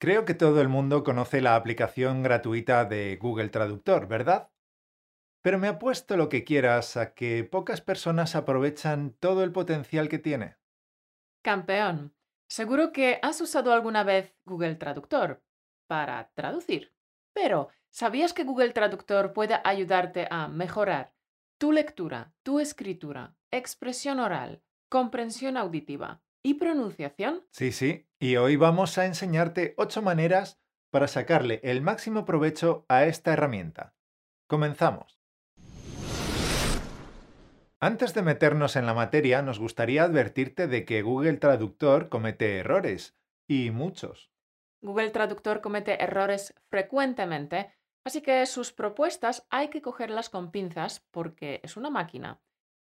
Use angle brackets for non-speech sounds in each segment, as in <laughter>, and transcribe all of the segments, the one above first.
Creo que todo el mundo conoce la aplicación gratuita de Google Traductor, ¿verdad? Pero me apuesto lo que quieras a que pocas personas aprovechan todo el potencial que tiene. Campeón, seguro que has usado alguna vez Google Traductor para traducir. Pero, ¿sabías que Google Traductor puede ayudarte a mejorar tu lectura, tu escritura, expresión oral, comprensión auditiva y pronunciación? Sí, sí, y hoy vamos a enseñarte 8 maneras para sacarle el máximo provecho a esta herramienta. Comenzamos. Antes de meternos en la materia, nos gustaría advertirte de que Google Traductor comete errores, y muchos. Google Traductor comete errores frecuentemente, así que sus propuestas hay que cogerlas con pinzas porque es una máquina.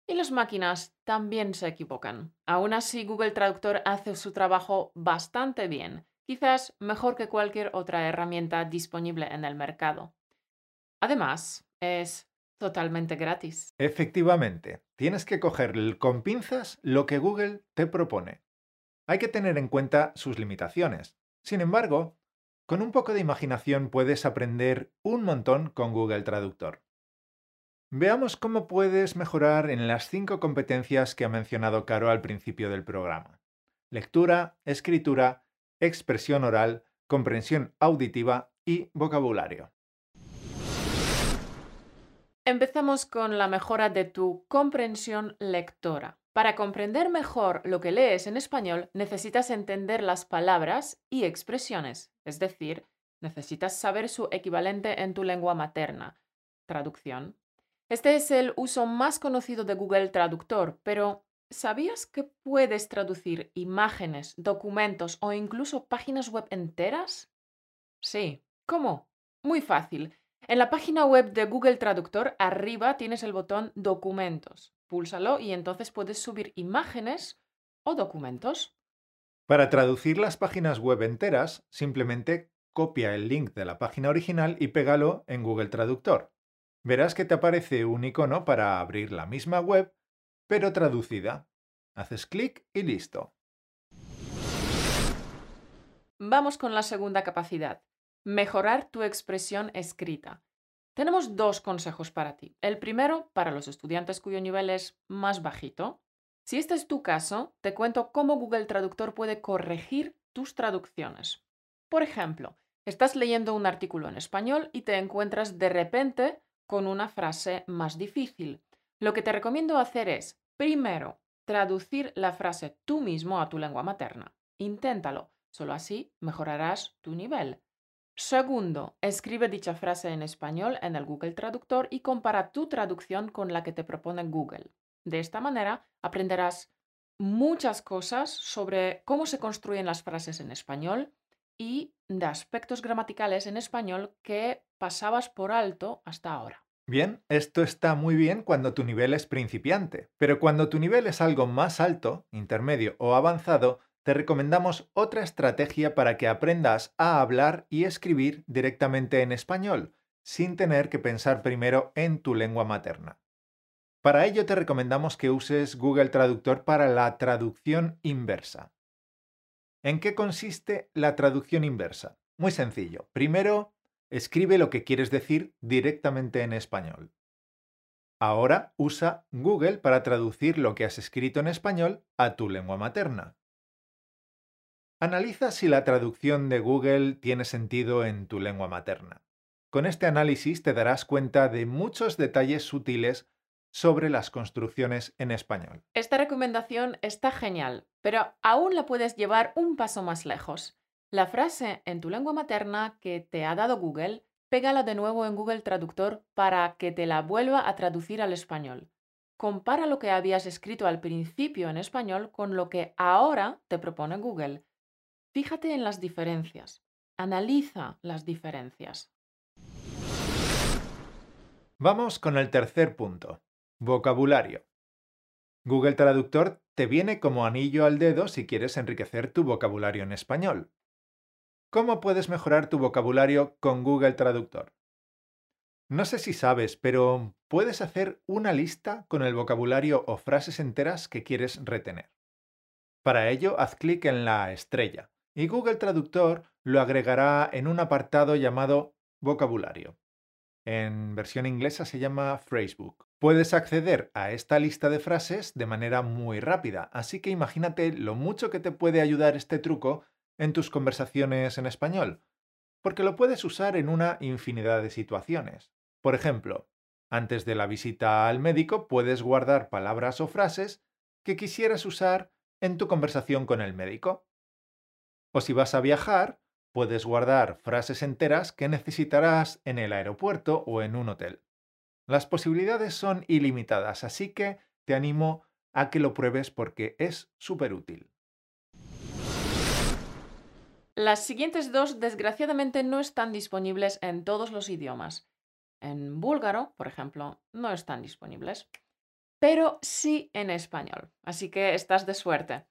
Y las máquinas también se equivocan. Aún así, Google Traductor hace su trabajo bastante bien, quizás mejor que cualquier otra herramienta disponible en el mercado. Además, es totalmente gratis. Efectivamente, tienes que coger con pinzas lo que Google te propone. Hay que tener en cuenta sus limitaciones. Sin embargo, con un poco de imaginación puedes aprender un montón con Google Traductor. Veamos cómo puedes mejorar en las cinco competencias que ha mencionado Caro al principio del programa. Lectura, escritura, expresión oral, comprensión auditiva y vocabulario. Empezamos con la mejora de tu comprensión lectora. Para comprender mejor lo que lees en español, necesitas entender las palabras y expresiones, es decir, necesitas saber su equivalente en tu lengua materna. Traducción. Este es el uso más conocido de Google Traductor, pero ¿sabías que puedes traducir imágenes, documentos o incluso páginas web enteras? Sí. ¿Cómo? Muy fácil. En la página web de Google Traductor, arriba tienes el botón Documentos. Púlsalo y entonces puedes subir imágenes o documentos. Para traducir las páginas web enteras, simplemente copia el link de la página original y pégalo en Google Traductor. Verás que te aparece un icono para abrir la misma web, pero traducida. Haces clic y listo. Vamos con la segunda capacidad, Mejorar tu expresión escrita. Tenemos dos consejos para ti. El primero, para los estudiantes cuyo nivel es más bajito. Si este es tu caso, te cuento cómo Google Traductor puede corregir tus traducciones. Por ejemplo, estás leyendo un artículo en español y te encuentras de repente con una frase más difícil. Lo que te recomiendo hacer es, primero, traducir la frase tú mismo a tu lengua materna. Inténtalo, solo así mejorarás tu nivel. Segundo, escribe dicha frase en español en el Google Traductor y compara tu traducción con la que te propone Google. De esta manera aprenderás muchas cosas sobre cómo se construyen las frases en español y de aspectos gramaticales en español que pasabas por alto hasta ahora. Bien, esto está muy bien cuando tu nivel es principiante, pero cuando tu nivel es algo más alto, intermedio o avanzado, te recomendamos otra estrategia para que aprendas a hablar y escribir directamente en español, sin tener que pensar primero en tu lengua materna. Para ello te recomendamos que uses Google Traductor para la traducción inversa. ¿En qué consiste la traducción inversa? Muy sencillo. Primero, escribe lo que quieres decir directamente en español. Ahora usa Google para traducir lo que has escrito en español a tu lengua materna. Analiza si la traducción de Google tiene sentido en tu lengua materna. Con este análisis te darás cuenta de muchos detalles sutiles sobre las construcciones en español. Esta recomendación está genial, pero aún la puedes llevar un paso más lejos. La frase en tu lengua materna que te ha dado Google, pégala de nuevo en Google Traductor para que te la vuelva a traducir al español. Compara lo que habías escrito al principio en español con lo que ahora te propone Google Fíjate en las diferencias. Analiza las diferencias. Vamos con el tercer punto. Vocabulario. Google Traductor te viene como anillo al dedo si quieres enriquecer tu vocabulario en español. ¿Cómo puedes mejorar tu vocabulario con Google Traductor? No sé si sabes, pero puedes hacer una lista con el vocabulario o frases enteras que quieres retener. Para ello, haz clic en la estrella y Google Traductor lo agregará en un apartado llamado vocabulario. En versión inglesa se llama Phrasebook. Puedes acceder a esta lista de frases de manera muy rápida, así que imagínate lo mucho que te puede ayudar este truco en tus conversaciones en español, porque lo puedes usar en una infinidad de situaciones. Por ejemplo, antes de la visita al médico puedes guardar palabras o frases que quisieras usar en tu conversación con el médico. O si vas a viajar, Puedes guardar frases enteras que necesitarás en el aeropuerto o en un hotel. Las posibilidades son ilimitadas, así que te animo a que lo pruebes porque es súper útil. Las siguientes dos, desgraciadamente, no están disponibles en todos los idiomas. En búlgaro, por ejemplo, no están disponibles, pero sí en español, así que estás de suerte.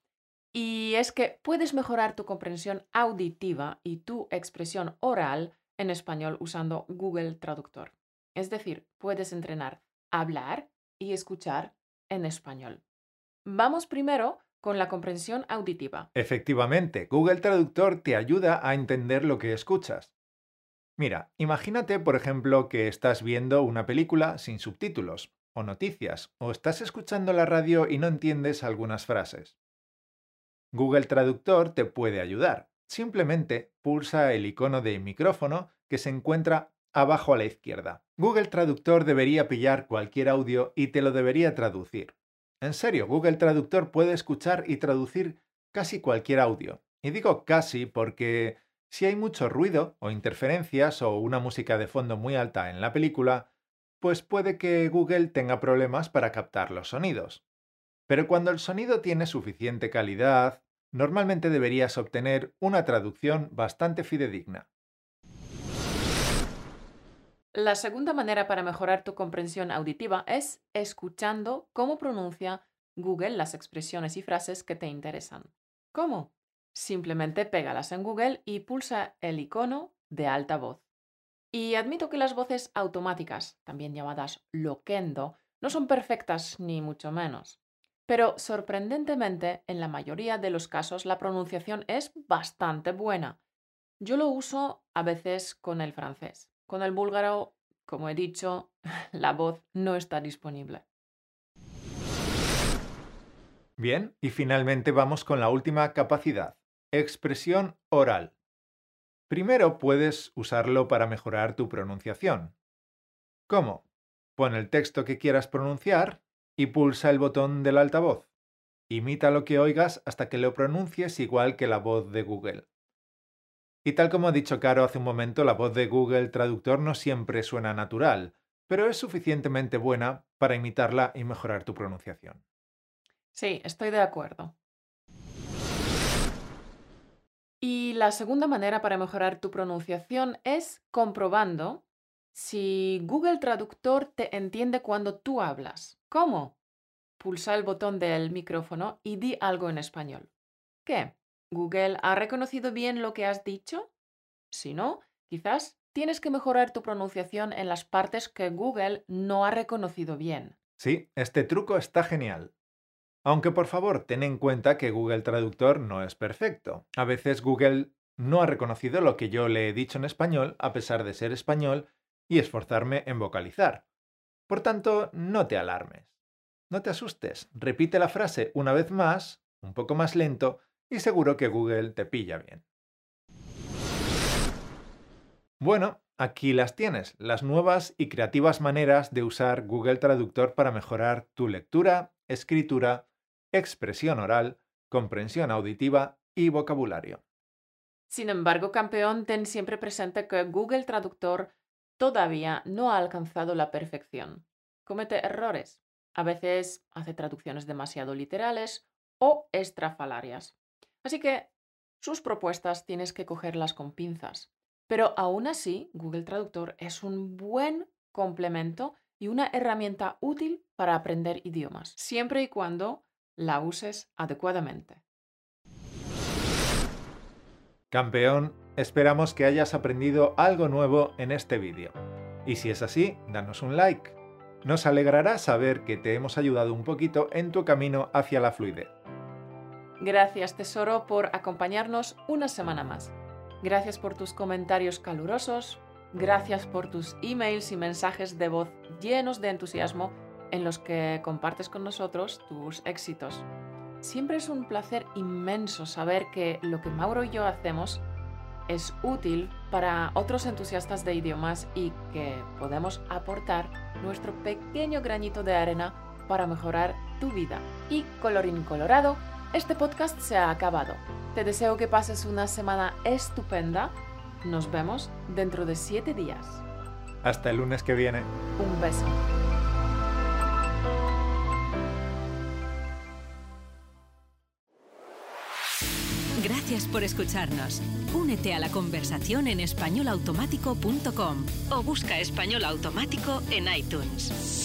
Y es que puedes mejorar tu comprensión auditiva y tu expresión oral en español usando Google Traductor. Es decir, puedes entrenar hablar y escuchar en español. Vamos primero con la comprensión auditiva. Efectivamente, Google Traductor te ayuda a entender lo que escuchas. Mira, imagínate, por ejemplo, que estás viendo una película sin subtítulos, o noticias, o estás escuchando la radio y no entiendes algunas frases. Google Traductor te puede ayudar. Simplemente pulsa el icono de micrófono que se encuentra abajo a la izquierda. Google Traductor debería pillar cualquier audio y te lo debería traducir. En serio, Google Traductor puede escuchar y traducir casi cualquier audio. Y digo casi porque si hay mucho ruido o interferencias o una música de fondo muy alta en la película, pues puede que Google tenga problemas para captar los sonidos. Pero cuando el sonido tiene suficiente calidad, normalmente deberías obtener una traducción bastante fidedigna. La segunda manera para mejorar tu comprensión auditiva es escuchando cómo pronuncia Google las expresiones y frases que te interesan. ¿Cómo? Simplemente pégalas en Google y pulsa el icono de alta voz. Y admito que las voces automáticas, también llamadas loquendo, no son perfectas ni mucho menos. Pero sorprendentemente, en la mayoría de los casos la pronunciación es bastante buena. Yo lo uso a veces con el francés. Con el búlgaro, como he dicho, <laughs> la voz no está disponible. Bien, y finalmente vamos con la última capacidad, expresión oral. Primero puedes usarlo para mejorar tu pronunciación. ¿Cómo? Pon el texto que quieras pronunciar y pulsa el botón del altavoz. Imita lo que oigas hasta que lo pronuncies igual que la voz de Google. Y tal como ha dicho Caro hace un momento, la voz de Google Traductor no siempre suena natural, pero es suficientemente buena para imitarla y mejorar tu pronunciación. Sí, estoy de acuerdo. Y la segunda manera para mejorar tu pronunciación es comprobando si Google Traductor te entiende cuando tú hablas. ¿Cómo? Pulsa el botón del micrófono y di algo en español. ¿Qué? ¿Google ha reconocido bien lo que has dicho? Si no, quizás tienes que mejorar tu pronunciación en las partes que Google no ha reconocido bien. Sí, este truco está genial. Aunque por favor, ten en cuenta que Google Traductor no es perfecto. A veces Google no ha reconocido lo que yo le he dicho en español, a pesar de ser español y esforzarme en vocalizar. Por tanto, no te alarmes. No te asustes, repite la frase una vez más, un poco más lento, y seguro que Google te pilla bien. Bueno, aquí las tienes, las nuevas y creativas maneras de usar Google Traductor para mejorar tu lectura, escritura, expresión oral, comprensión auditiva y vocabulario. Sin embargo, campeón, ten siempre presente que Google Traductor todavía no ha alcanzado la perfección. Comete errores. A veces hace traducciones demasiado literales o estrafalarias. Así que sus propuestas tienes que cogerlas con pinzas. Pero aún así, Google Traductor es un buen complemento y una herramienta útil para aprender idiomas, siempre y cuando la uses adecuadamente. Campeón, esperamos que hayas aprendido algo nuevo en este vídeo. Y si es así, danos un like. Nos alegrará saber que te hemos ayudado un poquito en tu camino hacia la fluidez. Gracias, tesoro, por acompañarnos una semana más. Gracias por tus comentarios calurosos, gracias por tus emails y mensajes de voz llenos de entusiasmo en los que compartes con nosotros tus éxitos. Siempre es un placer inmenso saber que lo que Mauro y yo hacemos es útil para otros entusiastas de idiomas y que podemos aportar nuestro pequeño granito de arena para mejorar tu vida. Y colorín colorado, este podcast se ha acabado. Te deseo que pases una semana estupenda. Nos vemos dentro de siete días. Hasta el lunes que viene. Un beso. Gracias por escucharnos. Únete a la conversación en españolautomático.com o busca español automático en iTunes.